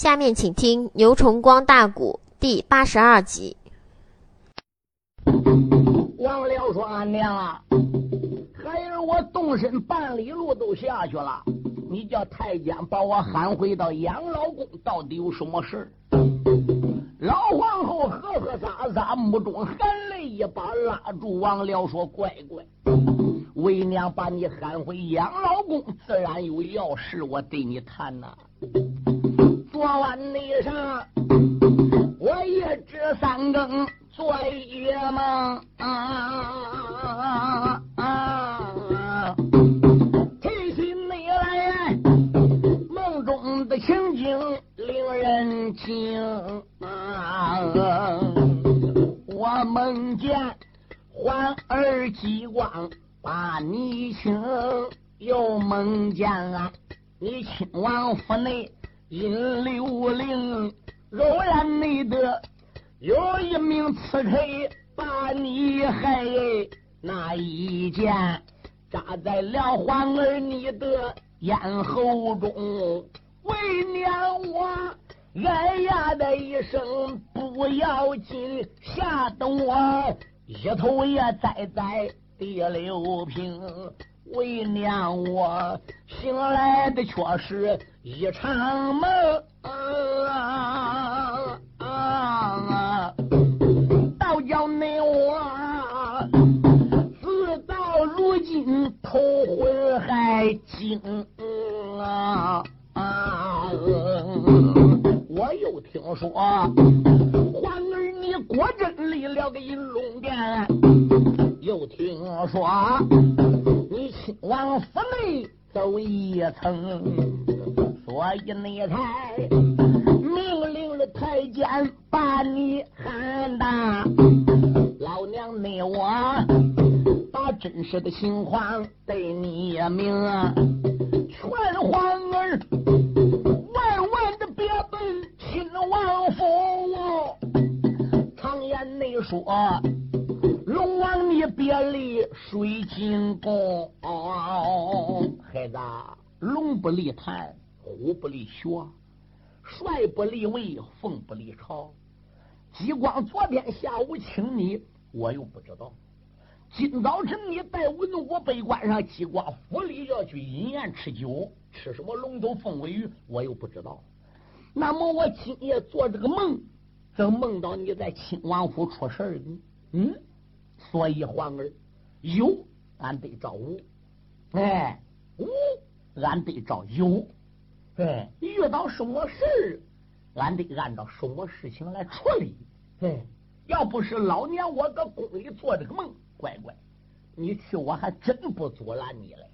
下面请听牛崇光大鼓第八十二集。王辽说：“俺娘啊，孩儿我动身半里路都下去了，你叫太监把我喊回到养老宫，到底有什么事老皇后呵呵撒撒，目中含泪一把拉住王辽说：“乖乖，为娘把你喊回养老宫，自然有要事我对你谈呐。昨晚那上，我也知三更做夜梦，啊啊，提起你来，梦中的情景令人惊。我梦见环儿激光把你请，又梦见啊你亲王府内阴流灵，偶然内的有一名刺客把你害，那一剑扎在了皇儿你的咽喉中，为娘我。哎呀的一声不要紧，吓得我一头也栽在第六平。为娘我醒来的却是一场梦，倒叫那我自到如今头昏还惊啊！我又听说，环儿你果真立了个银龙殿，又听说你亲往府内走一层，所以你才命令了太监把你喊大。老娘内我把真实的情况对你明，劝皇儿万万的别奔亲。王府，常言内说，龙王你别离水晶宫。孩子，龙不离潭，虎不离穴，帅不离位，凤不离巢。激光昨天下午请你，我又不知道。今早晨你带文武北关上激光府里要去饮宴吃酒，吃什么龙头凤尾鱼，我又不知道。那么我今夜做这个梦，正梦到你在亲王府出事儿呢。嗯，所以皇儿有俺得找无，哎，无俺得找有，哎，遇到什么事儿，俺得按照什么事情来处理。哎，要不是老娘我搁宫里做这个梦，乖乖，你去我还真不阻拦你嘞。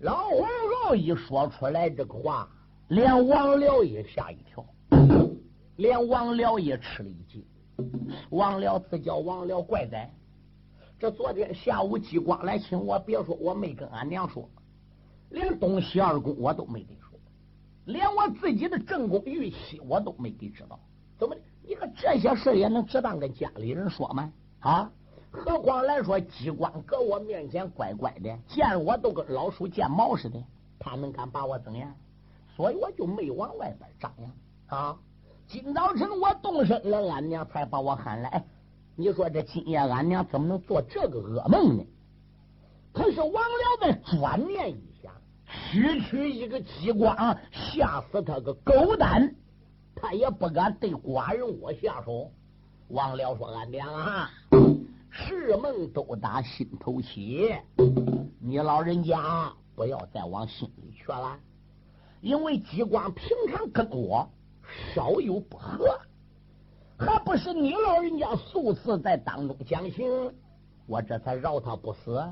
老皇后一说出来这个话。连王辽也吓一跳，连王辽也吃了一惊。王辽自叫王辽怪哉，这昨天下午激光来请我，别说我没跟俺娘说，连东西二宫我都没给说，连我自己的正宫玉玺我都没给知道。怎么的？你看这些事也能只当跟家里人说吗？啊？何况来说激光搁我面前乖乖的，见我都跟老鼠见猫似的，他能敢把我怎样？所以我就没往外边张扬啊！今早晨我动身了，俺娘才把我喊来。你说这今夜俺娘怎么能做这个噩梦呢？可是王辽在转念一想，区区一个机关，吓死他个狗蛋，他也不敢对寡人我下手。王辽说：“俺娘啊，是梦都打心头起，你老人家不要再往心里去了。”因为机关平常跟我稍有不和，还不是你老人家数次在当中讲情，我这才饶他不死。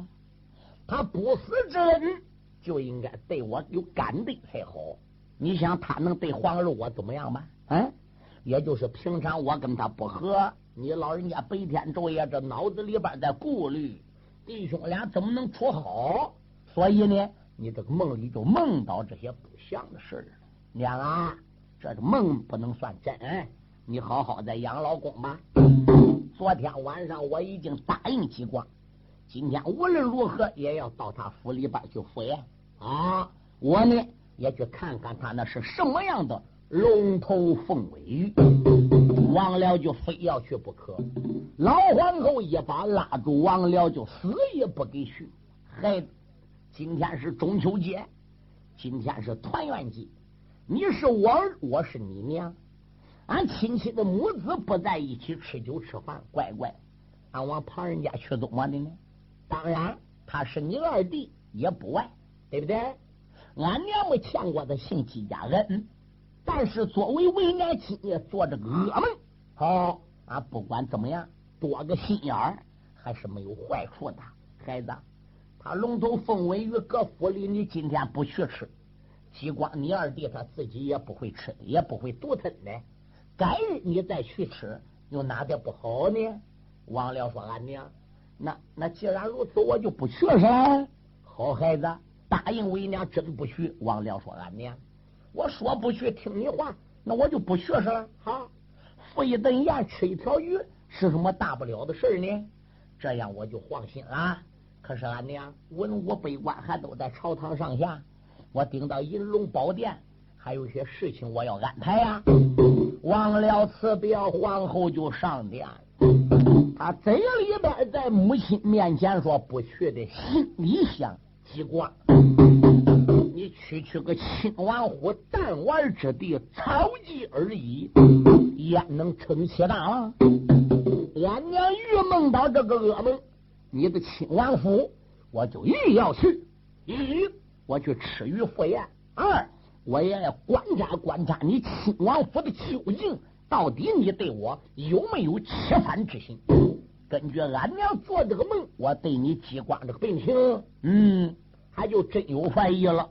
他不死之人就应该对我有感德才好。你想他能对黄儿我怎么样吗？嗯，也就是平常我跟他不和，你老人家白天昼夜这脑子里边在顾虑弟兄俩怎么能处好，所以呢。你这个梦里就梦到这些不祥的事儿，娘啊，这个梦不能算真。你好好的养老宫吧。昨天晚上我已经答应激光，今天无论如何也要到他府里边去赴宴啊。我呢也去看看他那是什么样的龙头凤尾鱼，王辽就非要去不可。老皇后一把拉住王辽，就死也不给去。孩子，今天是中秋节，今天是团圆节，你是我儿，我是你娘，俺亲戚的母子不在一起吃酒吃饭，乖乖，俺往旁人家去怎么的呢？当然，他是你二弟，也不外，对不对？俺娘没欠过他姓姬家恩，但是作为为难亲也做这个噩梦。好，俺不管怎么样，多个心眼儿还是没有坏处的。孩子，他龙头凤尾鱼搁府里，你今天不去吃，激光你二弟他自己也不会吃，也不会独吞的。改日你再去吃，有哪点不好呢？王辽说：“俺娘，那那既然如此，我就不去噻。好孩子。”答应为娘真不去，王良说：“俺娘，我说不去，听你话，那我就不去是了。好，付一顿盐，吃一条鱼，是什么大不了的事呢？这样我就放心了。可是俺娘文武百官还都在朝堂上下，我顶到银龙宝殿，还有些事情我要安排呀。”王了辞表，皇后就上殿。他嘴里边在母亲面前说不去的，心里想。机关，你区区个亲王府弹丸之地，草芥而已，焉能撑起大王？俺娘欲梦到这个噩梦，你的亲王府，我就一要去。一，我去吃鱼赴宴；二，我也要观察观察你亲王府的究竟，到底你对我有没有欺犯之心？根据俺娘做这个梦，我对你激光这个病情，嗯。还就真有怀疑了，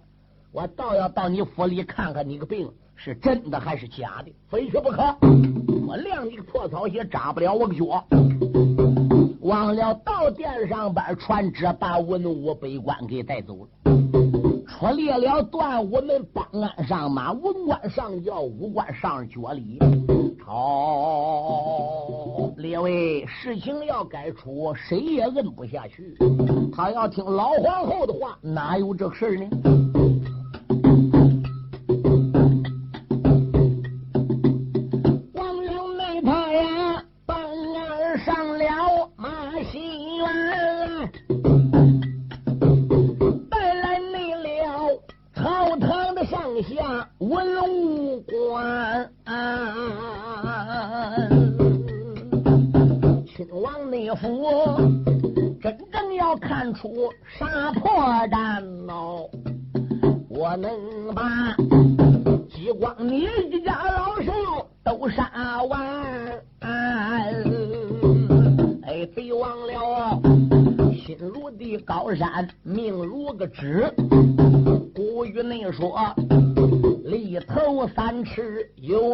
我倒要到你府里看看你个病是真的还是假的，非去不可。我量你个破草鞋扎不了我个脚。忘了到殿上边传旨，把文武百官给带走了。我列了段武门，帮鞍上马，文官上轿，武官上脚里。好，列位，事情要改出，谁也摁不下去。他要听老皇后的话，哪有这事呢？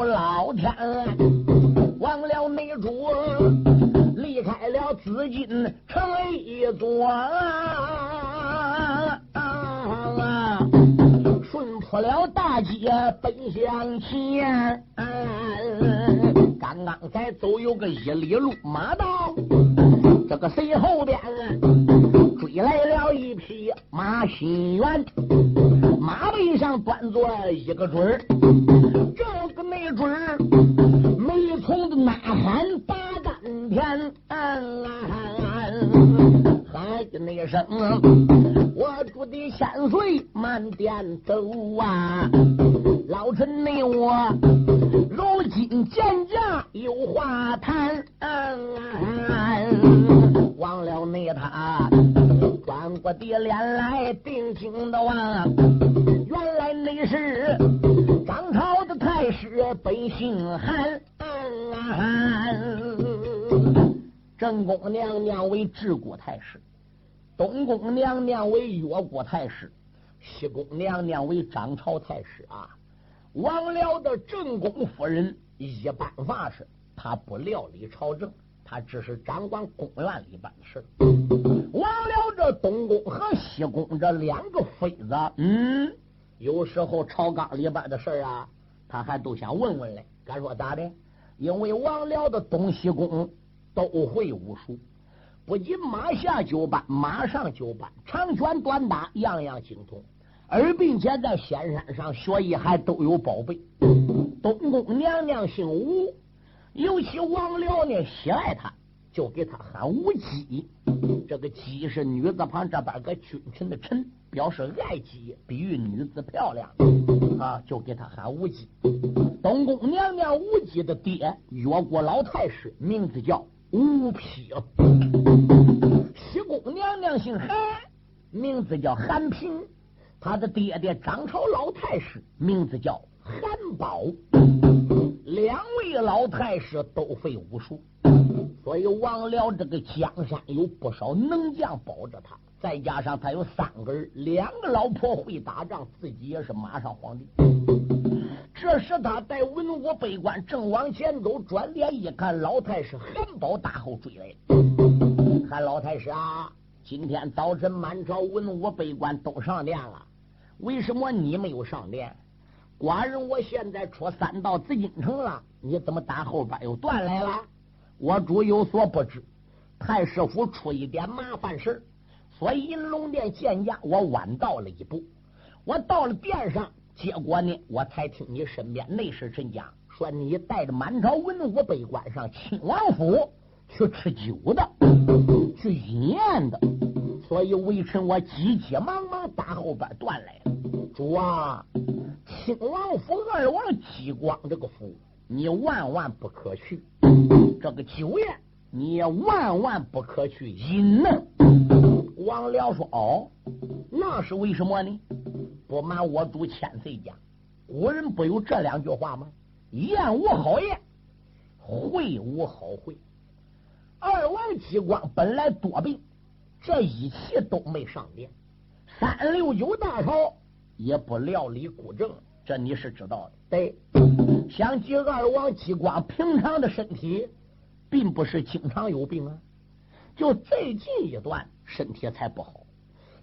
老天，忘了美主，离开了紫禁城一座、啊啊啊，顺坡了大街奔向前、刚刚才走有个一里路马道。这个随后边追来了一匹马新元，马背上端坐一个准儿，这个那准儿没从那喊八大天，嗯的那声，我主的千岁慢点走啊！老臣你我如今见驾有话谈，忘了那他转过的脸来定睛的望，原来你是张朝的太师，本姓韩。啊啊啊啊 正宫娘娘为治国太师，东宫娘娘为越国太师，西宫娘娘为张朝太师啊。王辽的正宫夫人一般法事，他不料理朝政，他只是掌管宫院里边的事。王辽这东宫和西宫这两个妃子，嗯，有时候朝纲里边的事啊，他还都想问问嘞。敢说咋的？因为王辽的东西宫都会武术。不仅马下九班，马上九班，长拳短打样样精通，而并且在仙山上学艺还都有宝贝。东宫娘娘姓吴，尤其王僚呢喜爱她，就给她喊吴姬。这个姬是女字旁这边个君臣的臣，表示爱姬，比喻女子漂亮啊，就给她喊吴姬。东宫娘娘吴姬的爹越国老太师，名字叫吴丕。西宫娘娘姓韩，名字叫韩平。他的爹爹张朝老太师，名字叫韩宝。两位老太师都会武术，所以王辽这个江山有不少能将保着他。再加上他有三个儿，两个老婆会打仗，自己也是马上皇帝。这时他带文武百官正往前走，转脸一看，老太师韩宝大后追来了。韩老太师啊，今天早晨满朝文武百官都上殿了。为什么你没有上殿？寡人我现在出三道紫禁城了，你怎么打后边又断来了？我主有所不知，太师府出一点麻烦事所以银龙殿见驾，我晚到了一步。我到了殿上，结果呢，我才听你身边内侍臣讲，说你带着满朝文武百官上亲王府去吃酒的，去饮宴的。所以微臣我急急忙忙打后边断来了。主啊，亲王府二王激光这个府，你万万不可去。这个酒宴，你也万万不可去隐呢。王僚说：“哦，那是为什么呢？不瞒我主千岁讲，古人不有这两句话吗？宴无好宴，会无好会。二王激光本来多病。”这一气都没上殿，三六九大朝也不料理古政，这你是知道的。对，想起二王激光平常的身体，并不是经常有病啊，就最近一段身体才不好。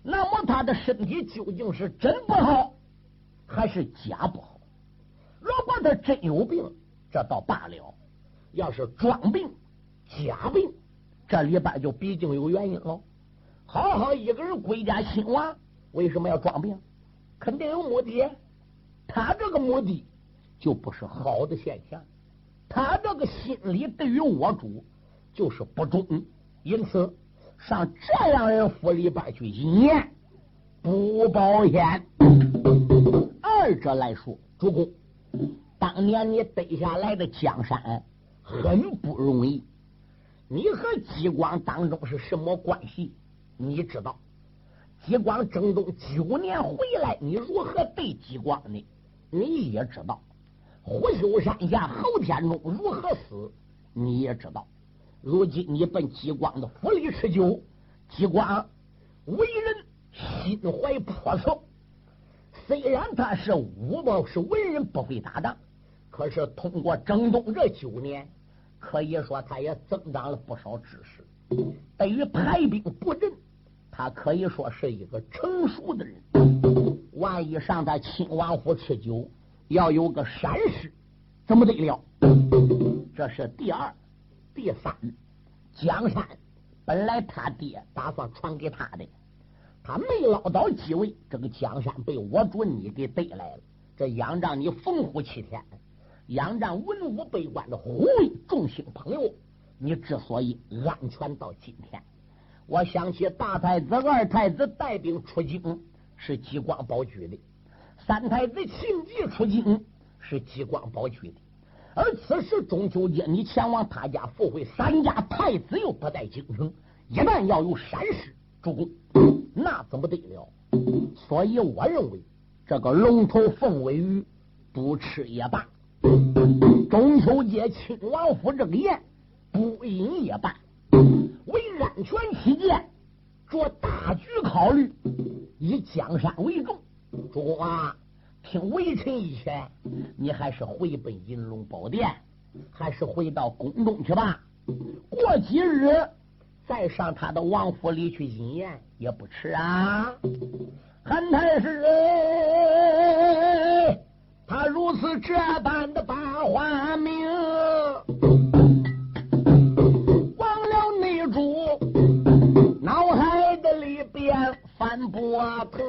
那么他的身体究竟是真不好，还是假不好？若果他真有病，这倒罢了；要是装病、假病，这里边就毕竟有原因了。好好一个人归家亲王，为什么要装病？肯定有目的。他这个目的就不是好的现象。他这个心里对于我主就是不忠，因此上这样人府里边去一年，不保险。二者来说，主公，当年你得下来的江山很不容易。你和激光当中是什么关系？你知道，激光征东九年回来，你如何对激光呢？你也知道，虎丘山下侯天中如何死？你也知道，如今你奔激光的府里吃酒，激光为人心怀叵测，虽然他是武报是文人，不会打仗，可是通过征东这九年，可以说他也增长了不少知识，对于排兵布阵。他可以说是一个成熟的人。万一上他亲王府吃酒，要有个闪失，怎么得了？这是第二、第三。江山本来他爹打算传给他的，他没捞到机位，这个江山被我主你给得来了。这仰仗你烽火七天，仰仗文武百官的护卫、众星朋友，你之所以安全到今天。我想起大太子、二太子带兵出京是激光保举的，三太子秦吉出京是激光保举的，而此时中秋节你前往他家赴会，三家太子又不在京城，一旦要有闪失，主公那怎么得了？所以我认为这个龙头凤尾鱼不吃也罢，中秋节亲王府这个宴不饮也罢。为安全起见，做大局考虑，以江山为重。主公啊，听微臣一劝，你还是回奔银龙宝殿，还是回到宫中去吧。过几日再上他的王府里去饮宴也不迟啊。韩太师，他如此这般的把话明。脑海的里边翻波腾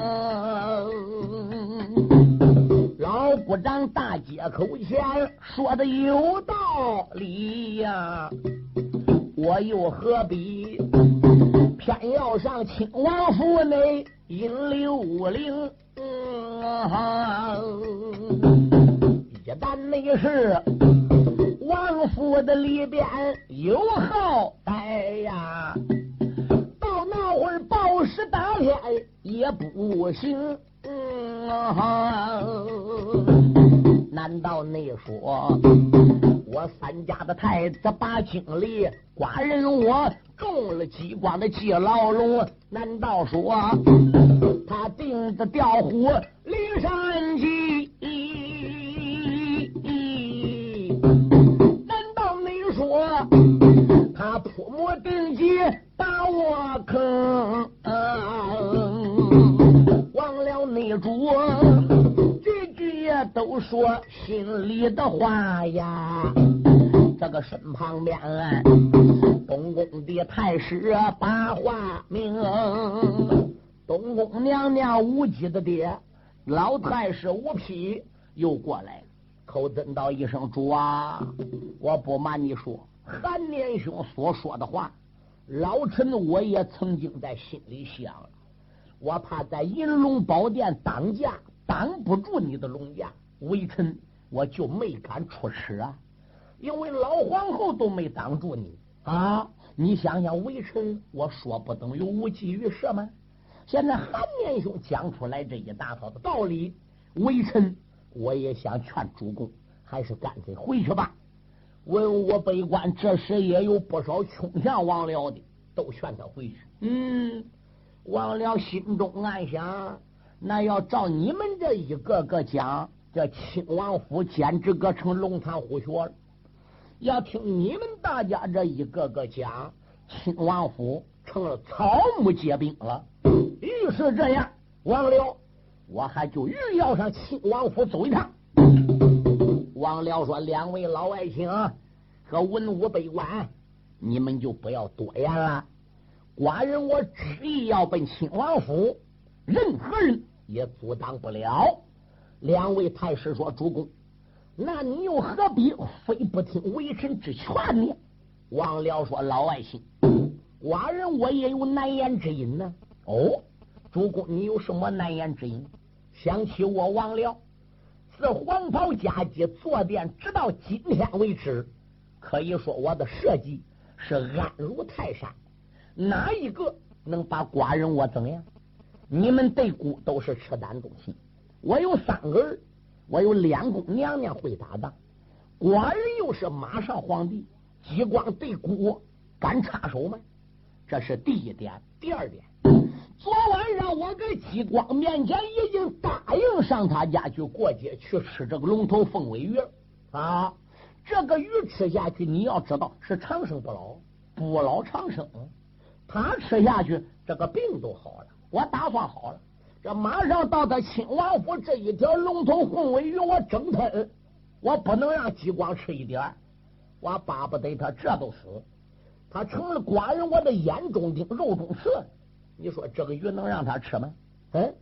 嗯，老部长大街口前说的有道理呀，我又何必偏要上亲王府内引刘伶？一旦那是王府的里边有好歹呀，那会儿报时打天也不行。嗯难道你说我三家的太子把经理寡人我中了激光的借牢笼？难道说他定的调虎离山计？难道你说他铺谋定计把我坑？忘了你主。句句也都说心里的话呀，这个身旁边东宫的太师把话明，东宫娘娘无忌的爹老太师吴丕又过来了，口尊道一声主啊，我不瞒你说，韩年兄所说的话，老臣我也曾经在心里想了，我怕在银龙宝殿挡驾。挡不住你的龙驾，微臣我就没敢出使啊！因为老皇后都没挡住你啊！你想想，微臣我说不等于无济于事吗？现在韩年兄讲出来这一大套的道理，微臣我也想劝主公，还是干脆回去吧。文武百官这时也有不少倾向王僚的，都劝他回去。嗯，王僚心中暗想。那要照你们这一个个讲，这亲王府简直搁成龙潭虎穴了；要听你们大家这一个个讲，亲王府成了草木皆兵了。于是这样，王辽，我还就欲要上亲王府走一趟。王辽说：“两位老爱卿和文武百官，你们就不要多言了。寡人我执意要奔亲王府。”任何人也阻挡不了。两位太师说：“主公，那你又何必非不听微臣之劝呢？”王辽说：“老爱卿，寡人我也有难言之隐呢。哦，主公，你有什么难言之隐？想起我王辽自黄袍加急坐殿，直到今天为止，可以说我的设计是安如泰山，哪一个能把寡人我怎样？”你们对姑都是赤胆忠心，我有三个儿，我有两宫娘娘会打仗，寡人又是马上皇帝，激光对姑敢插手吗？这是第一点。第二点，昨晚上我跟激光面前已经答应上他家去过节去吃这个龙头凤尾鱼啊，这个鱼吃下去，你要知道是长生不老，不老长生，他吃下去，这个病都好了。我打算好了，这马上到他亲王府，这一条龙头凤尾鱼我整吞，我不能让激光吃一点我巴不得他这都死，他成了寡人我的眼中钉、肉中刺。你说这个鱼能让他吃吗？嗯，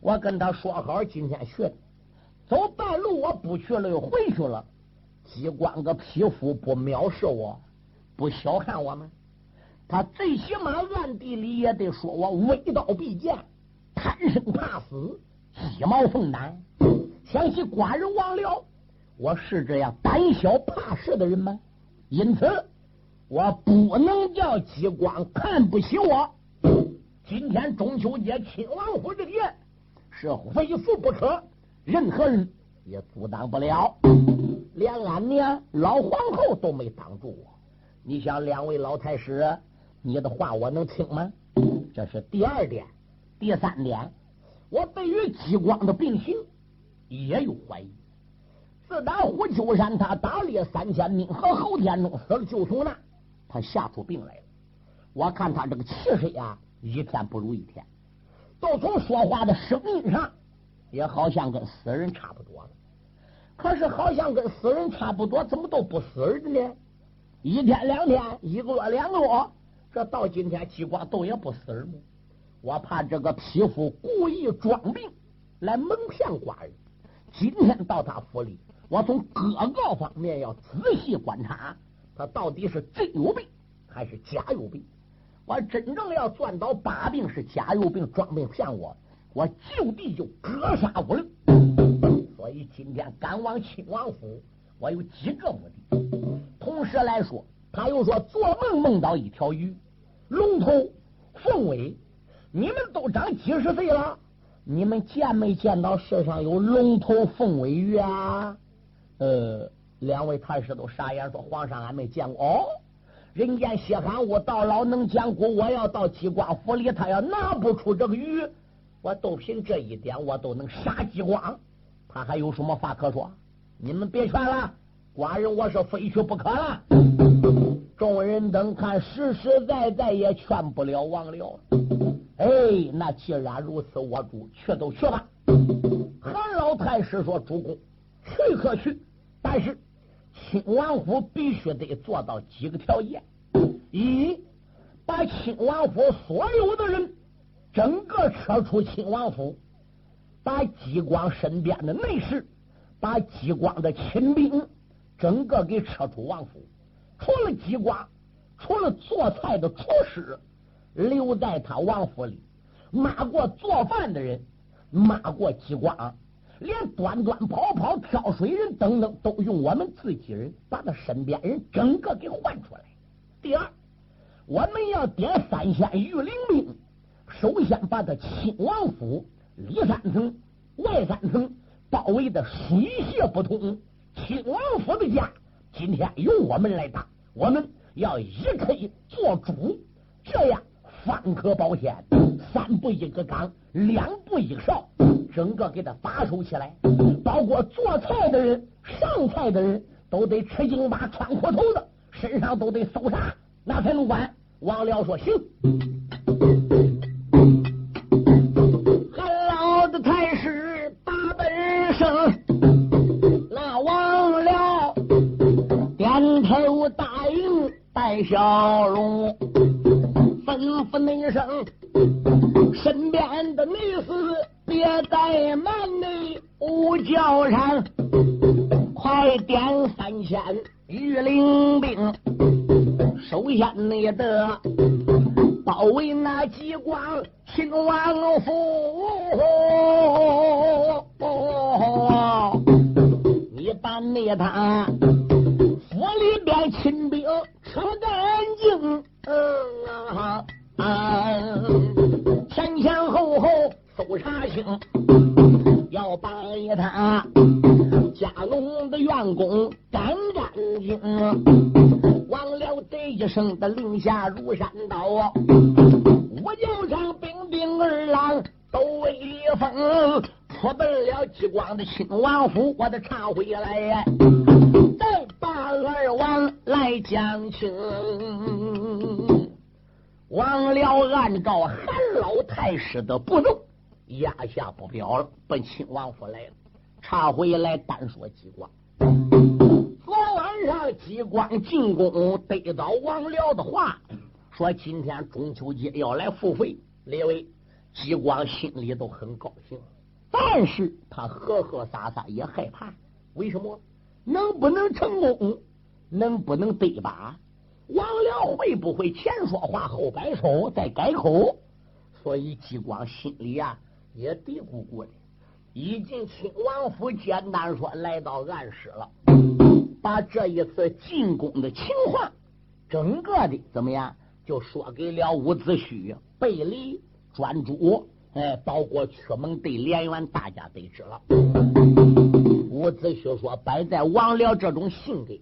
我跟他说好，今天去，走半路我不去了，又回去了。激光个匹夫不藐视我，不小看我吗。他最起码暗地里也得说我微刀必剑，贪生怕死，鸡毛凤胆。想起寡人王辽，我是这样胆小怕事的人吗？因此，我不能叫激光看不起我。今天中秋节，亲王府之宴是非赴不可，任何人也阻挡不了。连俺娘老皇后都没挡住我。你想，两位老太师。你的话我能听吗？这是第二点，第三点，我对于激光的病情也有怀疑。自打胡秋山他打猎三千兵和侯天中死了，就从那他吓出病来了。我看他这个气势呀，一天不如一天，都从说话的声音上，也好像跟死人差不多了。可是好像跟死人差不多，怎么都不死人呢？一天两天，一个月两个月。这到今天，激光都也不死人？我怕这个匹夫故意装病来蒙骗寡人，今天到他府里，我从各个方面要仔细观察，他到底是真有病还是假有病。我真正要钻到把柄是假有病，装病骗我，我就地就格杀无论。所以今天赶往亲王府，我有几个目的。同时来说，他又说做梦梦到一条鱼，龙头凤尾，你们都长几十岁了。你们见没见到世上有龙头凤尾鱼啊？呃，两位太师都傻眼，说皇上俺没见过。哦，人间稀罕物，到老能讲古。我要到鸡光府里，他要拿不出这个鱼，我都凭这一点，我都能杀鸡光。他还有什么话可说？你们别劝了，寡人我是非去不可了。众人等看，实实在在也劝不了王僚。哎，那既然如此，我主去都去吧。韩老太师说：“主公，去可去，但是亲王府必须得做到几个条件：一，把亲王府所有的人整个撤出亲王府，把激光身边的内侍，把激光的亲兵整个给撤出王府，除了激光，除了做菜的厨师。”留在他王府里，骂过做饭的人，骂过激光，连端端跑跑挑水人等等，都用我们自己人把他身边人整个给换出来。第二，我们要点三仙御灵兵，首先把他亲王府里三层、外三层包围的水泄不通。亲王府的家今天由我们来打，我们要一可以做主，这样。方可保险，三步一个岗，两步一哨，整个给他把守起来。包括做菜的人、上菜的人都得吃硬巴、穿裤头的，身上都得搜查，那才能管。王辽说：“行。”韩老的太师大本生，那王辽点头答应，带小龙。吩咐那声，身边的女士别怠慢，你五叫上，快点三千御灵兵，首先你得包围那激光秦王府，你把那他府里边亲兵扯干净。嗯啊啊！前前后后搜查清，要把他家龙的员工干干净。王了这一声的令下如山倒，我就让兵兵二郎都威风，出奔了激光的亲王府，我的茶回来，再把二王来讲清。王辽按照韩老太师的步骤，压下不表了，奔亲王府来了。查回来单说激光。昨晚上激光进宫，得到王僚的话，说今天中秋节要来付费。列位，激光心里都很高兴，但是他呵呵撒撒也害怕。为什么？能不能成功？能不能对吧？王辽会不会前说话后摆手再改口？所以激光心里啊也嘀咕咕的。已经亲王府简单说来到暗室了，把这一次进宫的情况整个的怎么样，就说给了伍子胥、贝离、专诸，哎，包括曲蒙对连元，大家得知了。伍子胥说：“摆在王僚这种性格。”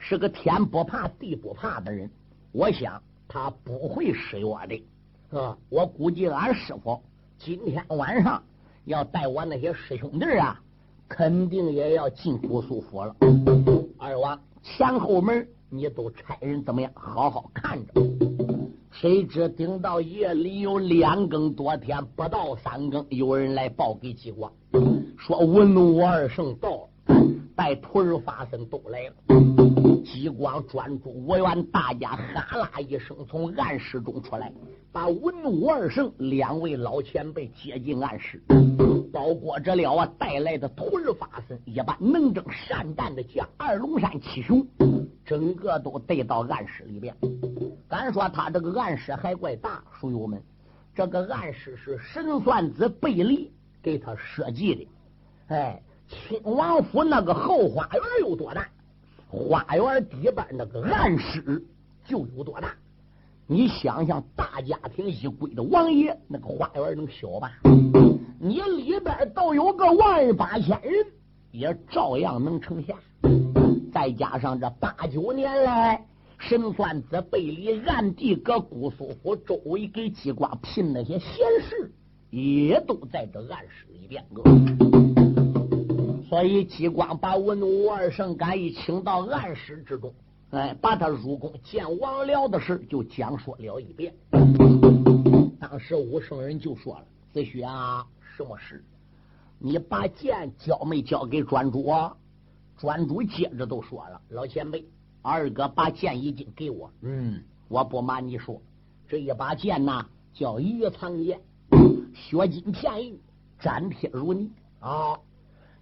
是个天不怕地不怕的人，我想他不会失约的啊！我估计俺师傅今天晚上要带我那些师兄弟啊，肯定也要进姑苏府了。二王前后门你都差人怎么样？好好看着。谁知等到夜里有两更多天，不到三更，有人来报给吉光，说文武二圣到了。带徒儿法僧都来了，激光专注我愿大家哈啦一声从暗室中出来，把文武二圣两位老前辈接进暗室。包裹着了啊带来的徒儿法僧一把能征善战的将二龙山七雄，整个都带到暗室里边。敢说他这个暗室还怪大，书友们，这个暗室是神算子贝利给他设计的。哎，亲王府那个后花园有多大，花园底边那个暗室就有多大。你想想，大家庭一归的王爷，那个花园能小吧？你里边都有个万八千人，也照样能成下。再加上这八九年来，神算子背里暗地搁姑苏府周围给姬光聘那些闲事，也都在这暗室里边个。所以姬光把文武二圣敢一请到暗室之中。哎，把他入宫见王僚的事就讲说了一遍。当时武圣人就说了：“子虚啊，什么事？你把剑交没交给专主？”专主接着都说了：“老前辈，二哥把剑已经给我。嗯，我不瞒你说，这一把剑呐，叫玉藏剑，血金片玉，粘贴如泥啊！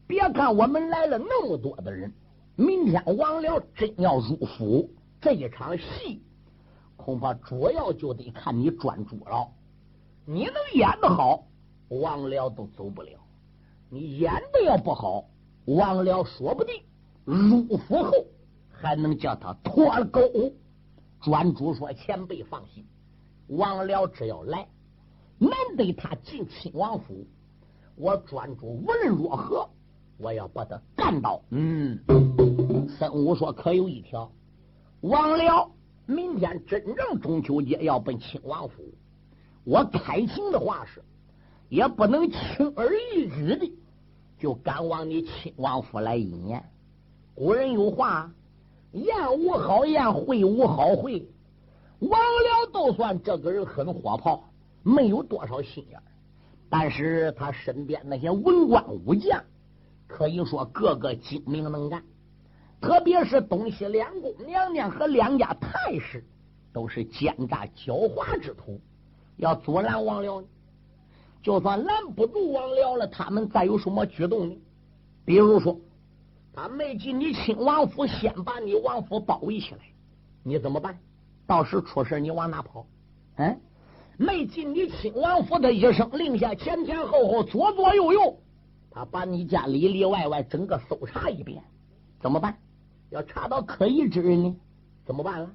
别看我们来了那么多的人。”明天王辽真要入府，这一场戏恐怕主要就得看你专注了。你能演得好，王辽都走不了；你演的要不好，王辽说不定入府后还能叫他脱了钩。专主说：“前辈放心，王辽只要来，难得他进亲王府，我专主无论如何。”我要把他干倒。嗯，孙武说：“可有一条，王辽明天真正中秋节要奔亲王府，我开情的话是，也不能轻而易举的就赶往你亲王府来一年。古人有话，宴无好宴，会无好会。王辽都算这个人很火炮，没有多少心眼，但是他身边那些文官武将。”可以说个个精明能干，特别是东西两宫娘娘和两家太师，都是奸诈狡猾之徒。要阻拦王辽，就算拦不住王辽了，他们再有什么举动呢？比如说，他没进你亲王府，先把你王府包围起来，你怎么办？到时出事你往哪跑？嗯，没进你亲王府的一声令下，前前后后，左左右右。他把你家里里外外整个搜查一遍，怎么办？要查到可疑之人呢，怎么办了？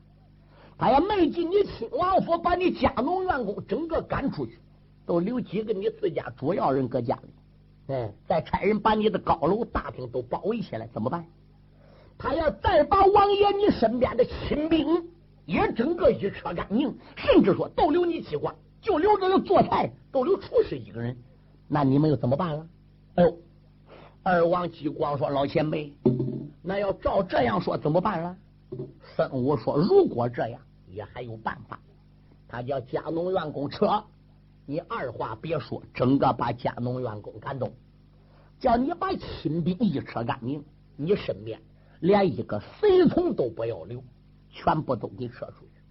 他要没进你亲王府，把你家奴员工整个赶出去，都留几个你自家主要人搁家里，哎，再差人把你的高楼大厅都包围起来，怎么办？他要再把王爷你身边的亲兵也整个一车干净，甚至说都留你机关，就留着个做菜，都留厨师一个人，那你们又怎么办了？哎呦，二王继光说：“老前辈，那要照这样说怎么办了？”孙武说：“如果这样，也还有办法。他叫家农员工撤，你二话别说，整个把家农员工赶动，叫你把亲兵一撤干净，你身边连一个随从都不要留，全部都给撤出去。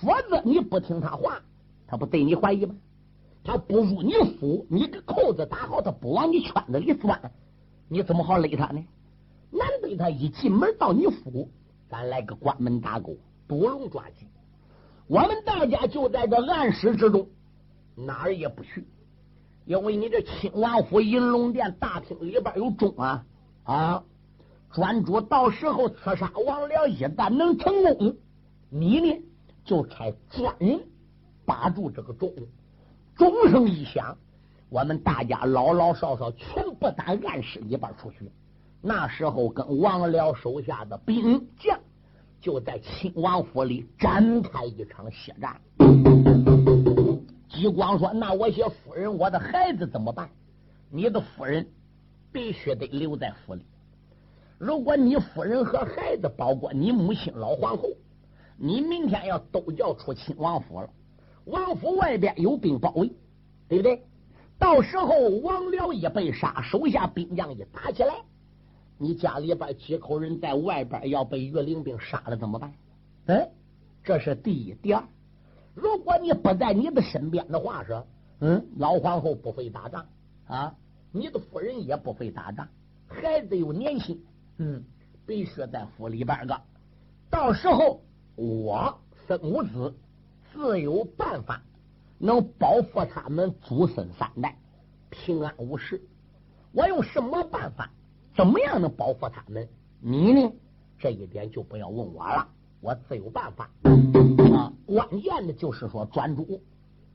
否则你不听他话，他不对你怀疑吗？”他不入你府，你个扣子打好，他不往你圈子里钻，你怎么好勒他呢？难得他一进门到你府，咱来个关门打狗，捕龙抓鸡。我们大家就在这暗室之中，哪儿也不去，因为你这亲王府银龙殿大厅里边有钟啊啊！专主到时候刺杀王僚，一旦能成功，你呢就差专人把住这个钟。钟声一响，我们大家老老少少全部打暗室里边出去。那时候跟王辽手下的兵将就在亲王府里展开一场血战。吉光说：“那我些夫人，我的孩子怎么办？你的夫人必须得留在府里。如果你夫人和孩子，包括你母亲老皇后，你明天要都叫出亲王府了。”王府外边有兵包围，对不对？到时候王辽一被杀，手下兵将一打起来，你家里边几口人在外边要被岳灵兵杀了怎么办？哎，这是第一。第二，如果你不在你的身边的话，说，嗯，老皇后不会打仗啊，你的夫人也不会打仗，孩子又年轻，嗯，必须在府里边个。到时候我孙武子自有办法能保护他们祖孙三代平安无事。我用什么办法？怎么样能保护他们？你呢？这一点就不要问我了，我自有办法。啊，关键的就是说专注。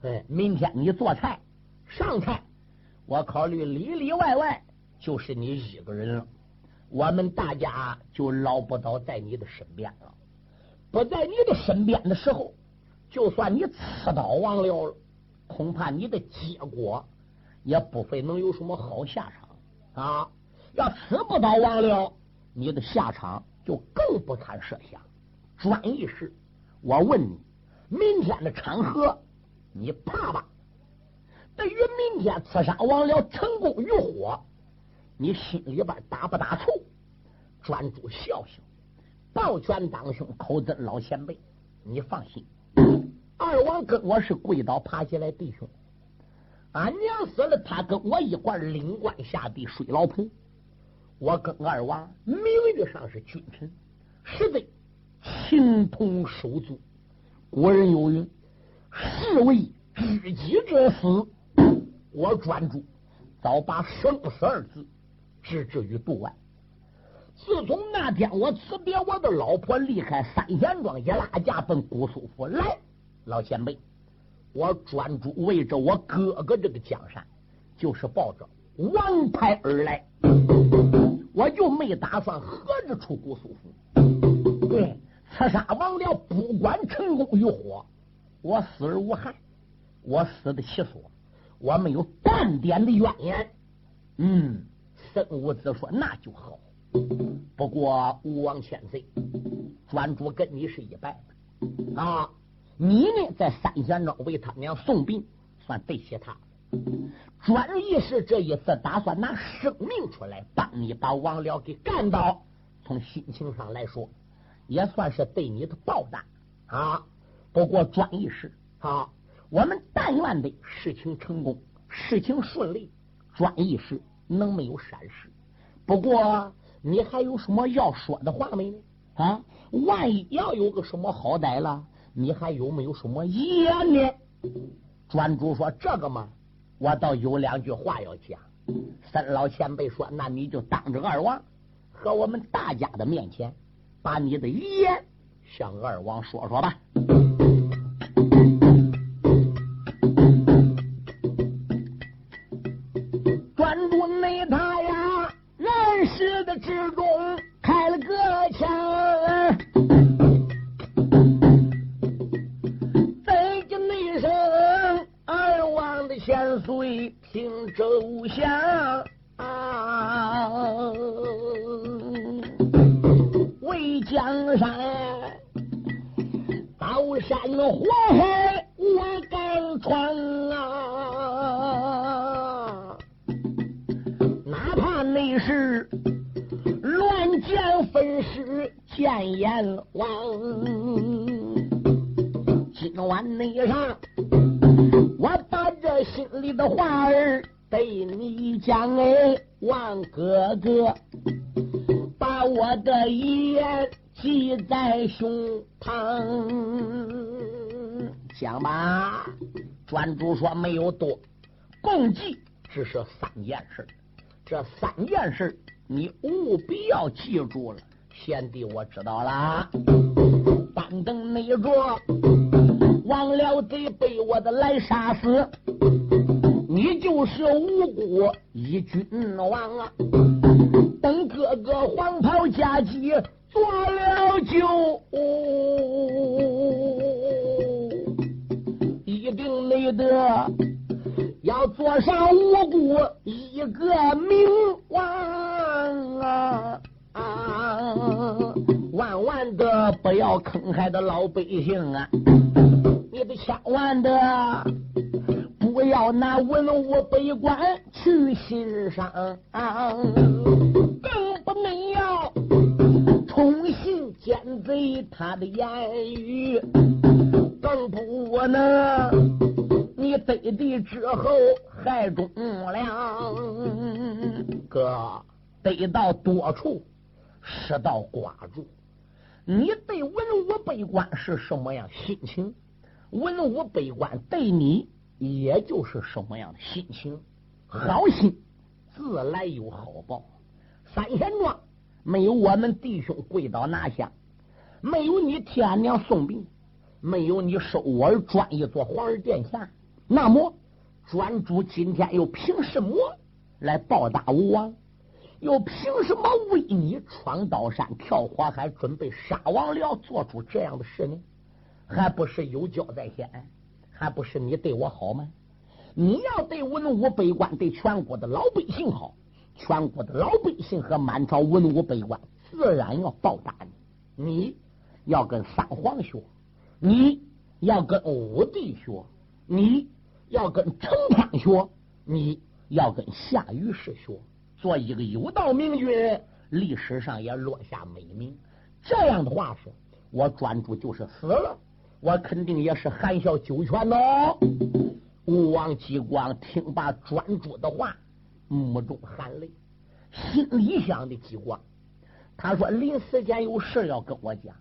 哎，明天你做菜上菜，我考虑里里外外就是你一个人了，我们大家就捞不到在你的身边了。不在你的身边的时候，就算你刺刀亡了，恐怕你的结果也不会能有什么好下场啊！要刺不到亡了，你的下场就更不堪设想。专一是，我问你，明天的场合。你怕吧？对于明天刺杀王了成功与否，你心里边打不打怵？专注笑笑，抱拳当胸，口尊老前辈，你放心。二王跟我是跪倒爬起来弟兄，俺娘死了，他跟我一块领官下地睡老棚。我跟二王名誉上是君臣，实在情同手足。古人有云。士为知己者死，我专注早把生死二字置之于度外。自从那天我辞别我的老婆，离开三贤庄，一拉架奔姑苏府来，老前辈，我专注为着我哥哥这个江山，就是抱着王牌而来，我就没打算合着出姑苏府。对，刺杀王僚，不管成功与否。我死而无憾，我死的其所，我没有半点的怨言。嗯，孙武子说那就好。不过吴王千岁，专主跟你是一拜啊。你呢，在三贤庄为他娘送殡，算对起他。专义是这一次打算拿生命出来帮你把王僚给干倒，从心情上来说，也算是对你的报答啊。不过专一是啊，我们但愿的事情成功，事情顺利，专一是能没有闪失。不过你还有什么要说的话没呢？啊，万一要有个什么好歹了，你还有没有什么遗言呢？专主说这个嘛，我倒有两句话要讲。三老前辈说，那你就当着二王和我们大家的面前，把你的遗言向二王说说吧。随平周下为江山刀山火海我敢闯啊哪怕你是乱箭分尸见阎王今晚你上的话儿对你讲哎，王哥哥，把我的遗言记在胸膛。讲吧，专主说没有多，共计只是三件事。这三件事你务必要记住了，贤弟我知道了。板凳内桌，王了贼被我的来杀死。你就是无辜一君王啊！等哥哥黄袍加急做了酒。一定累得，要做上无辜一个明王啊！万万的不要坑害的老百姓啊！你得千万的不要拿文武百官去欣赏，更不能要宠信奸贼他的言语。更不能，你你得地之后还忠良，哥得到多处，失到寡助。你对文武百官是什么样心情？文武百官对你也就是什么样的心情？好心 自来有好报。三贤庄没有我们弟兄跪倒拿下，没有你替俺娘送病，没有你收我儿专一做皇儿殿下，那么专主今天又凭什么来报答吴王？又凭什么为你闯刀山、跳火海，准备杀王僚，做出这样的事呢？还不是有交在先，还不是你对我好吗？你要对文武百官、对全国的老百姓好，全国的老百姓和满朝文武百官自然要报答你。你要跟三皇学，你要跟武帝学，你要跟成汤学，你要跟夏禹氏学。做一个有道明君，历史上也落下美名。这样的话说，我专注就是死了，我肯定也是含笑九泉哦。吴王姬光听罢专注的话，目中含泪，心里想的姬光，他说临死前有事要跟我讲，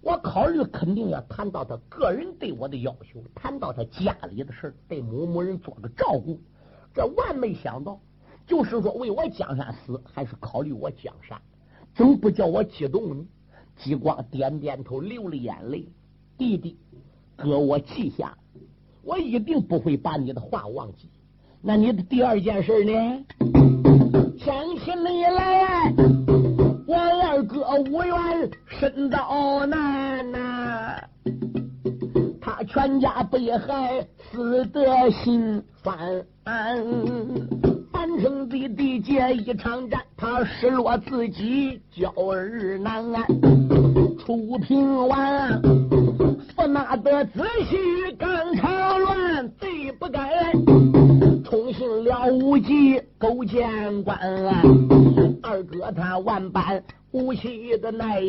我考虑肯定要谈到他个人对我的要求，谈到他家里的事对某某人做个照顾，这万没想到。就是说，为我江山死，还是考虑我江山？怎么不叫我激动呢？激光点点头，流了眼泪。弟弟，哥，我记下，我一定不会把你的话忘记。那你的第二件事呢？想起你来，我二哥无缘身遭难呐，他全家被害，死得心酸。三生弟弟结一场战，他失落自己，娇儿难安。楚平王驸马的子婿刚朝乱，罪不该。冲信了无忌勾践官，二哥他万般无气的奈，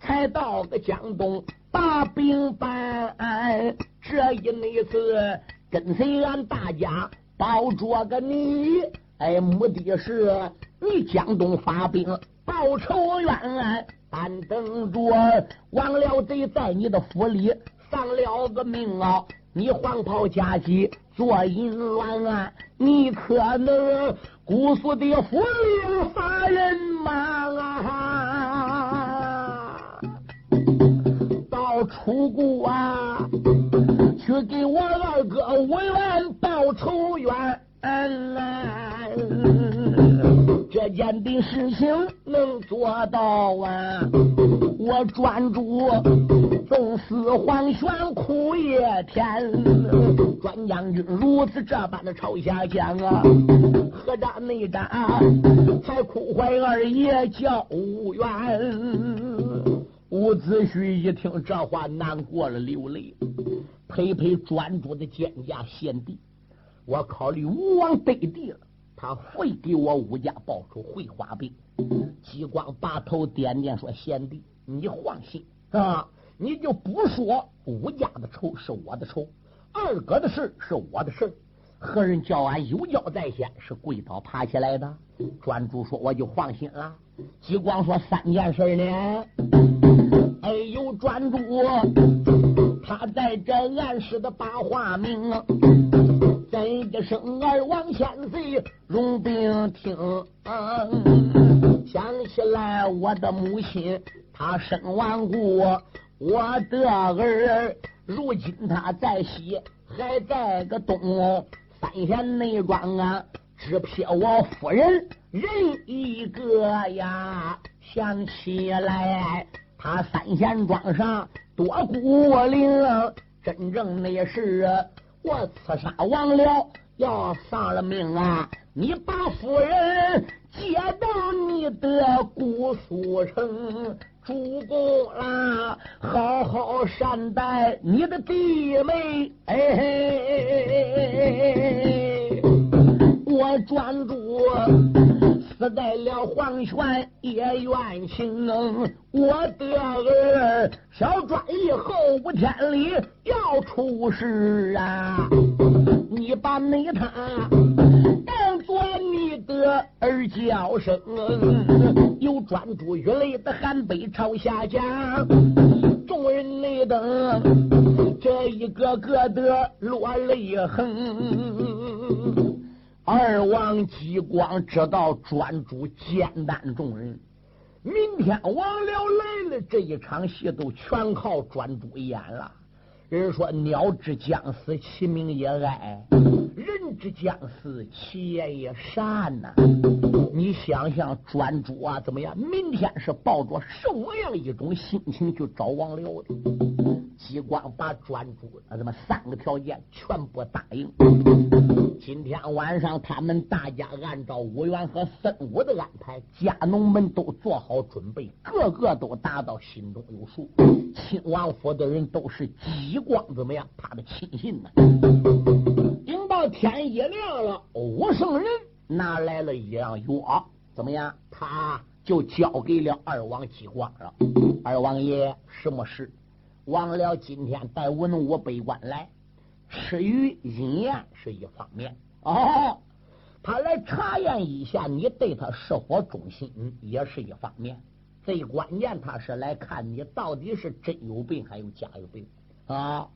才到个江东把兵办。这一那次跟随俺大家保着个你。哎，目的是你江东发兵报仇冤，但等着王了贼在你的府里丧了个命啊！你黄袍加急做淫乱啊！你可能姑苏的府里杀人吗？到楚国啊，去给我二哥吴元报仇冤。这件的事情能做到啊！我专注纵死黄玄苦也甜，专将军如此这般的朝下讲啊，何战内战才哭怀二爷叫无缘。伍子胥一听这话，难过了，流泪，陪陪专注的肩胛献帝，我考虑吴王得地了。他会给我武家报仇，会花兵。激光把头点点说：“贤弟，你放心啊，你就不说武家的仇是我的仇，二哥的事是我的事。何人叫俺有交在先，是跪倒爬起来的？”专诸说：“我就放心了。”激光说：“三件事呢？哎呦，专诸，他在这暗示的把话明。”真一声儿王千岁，容并听。想起来我的母亲，她身亡故，我的儿如今他在西，还在个东。三贤内庄啊，只撇我夫人人一个呀。想起来他三贤庄上多孤零，真正那是。我刺杀王辽，要丧了命啊！你把夫人接到你的姑苏城，主公啦，好好善待你的弟妹。哎，我专注。死在了黄泉也冤情，我的儿小专以后五天里要出事啊！你把内他当做你的儿叫声，有专注玉泪的寒悲朝下讲，众人内等这一个个的落泪横。二王激光知道专诸艰担众人，明天王僚来了，这一场戏都全靠专诸演了。人说鸟之将死，其鸣也哀；人之将死，其言也善呐。你想想，专诸啊，怎么样？明天是抱着什么样一种心情去找王僚的？激光把专诸啊，怎么三个条件全部答应。今天晚上，他们大家按照武元和孙武的安排，家农们都做好准备，个个都达到心中有数。亲王府的人都是激光怎么样？他的亲信呢？等到天一亮了，武圣人拿来了一样药，怎么样？他就交给了二王激光了。二王爷，什么事？忘了今天带文武百官来，吃鱼饮宴是一方面。哦，他来查验一下你对他是否忠心，也是一方面。最关键，他是来看你到底是真有病还有假有病啊！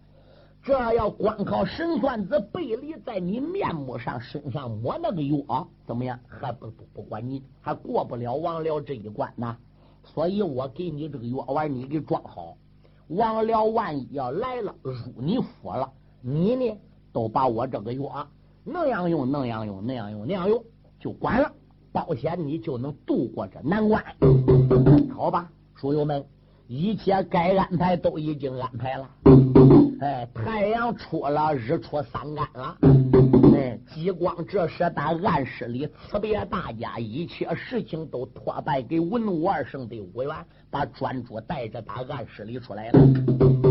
这要光靠神算子背离在你面目上身上抹那个药，怎么样？还不不不管你，还过不了王僚这一关呢。所以我给你这个药丸，你给装好。王僚万一要来了，入你府了，你呢都把我这个药那样用，那样用，那样用，那样用，就管了。保险你就能度过这难关，好吧，书友们，一切该安排都已经安排了。哎，太阳出了，日出三竿了。哎，激光这时在暗室里辞别大家，一切事情都托拜给文武二圣的武元，把专诸带着打暗室里出来了。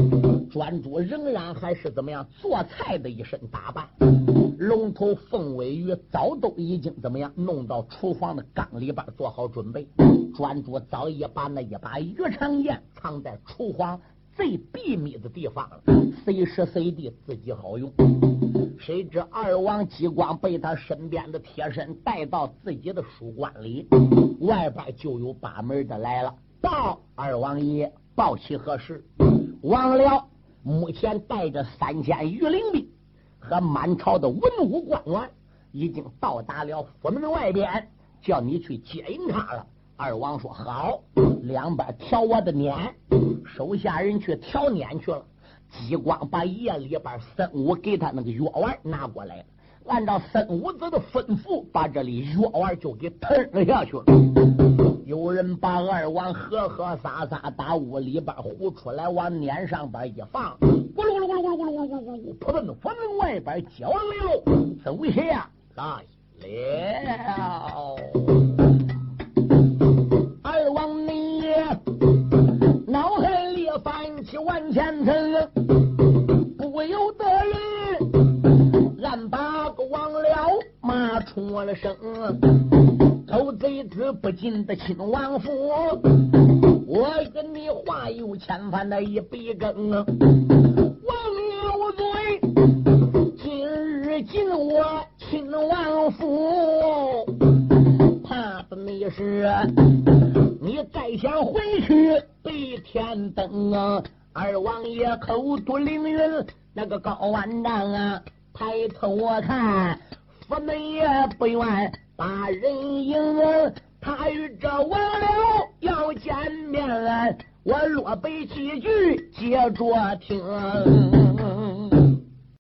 专诸仍然还是怎么样做菜的一身打扮。龙头凤尾鱼早都已经怎么样弄到厨房的缸里边做好准备。专诸早已把那一把鱼肠剑藏在厨房最秘密的地方了，随时随地自己好用。谁知二王激光被他身边的贴身带到自己的书馆里，外边就有把门的来了。报二王爷，报起何事？王僚目前带着三千御林兵。和满朝的文武官员已经到达了府门外边，叫你去接应他了。二王说好，两边挑我的撵，手下人去挑撵去了。激光把夜里边孙武给他那个药丸拿过来了，按照孙武子的吩咐，把这里药丸就给吞了下去了。有人把二王喝喝洒洒打屋里边呼出来往脸上边一放咕噜咕噜咕噜咕噜咕噜咕噜咕噜咕噜扑腾外边叫焦了没有走下来了！二王你脑海里翻起万千层不由得人俺把个忘辽骂出了声偷贼子不进的亲王府，我跟你话有千番的一笔更。王刘罪，今日进我亲王府，怕的你是你再想回去北天灯啊！二王爷口吐凌云，那个高万丈啊，抬头我看，府门也不愿把人迎，他与这王六要见面。我落背几句，接着听。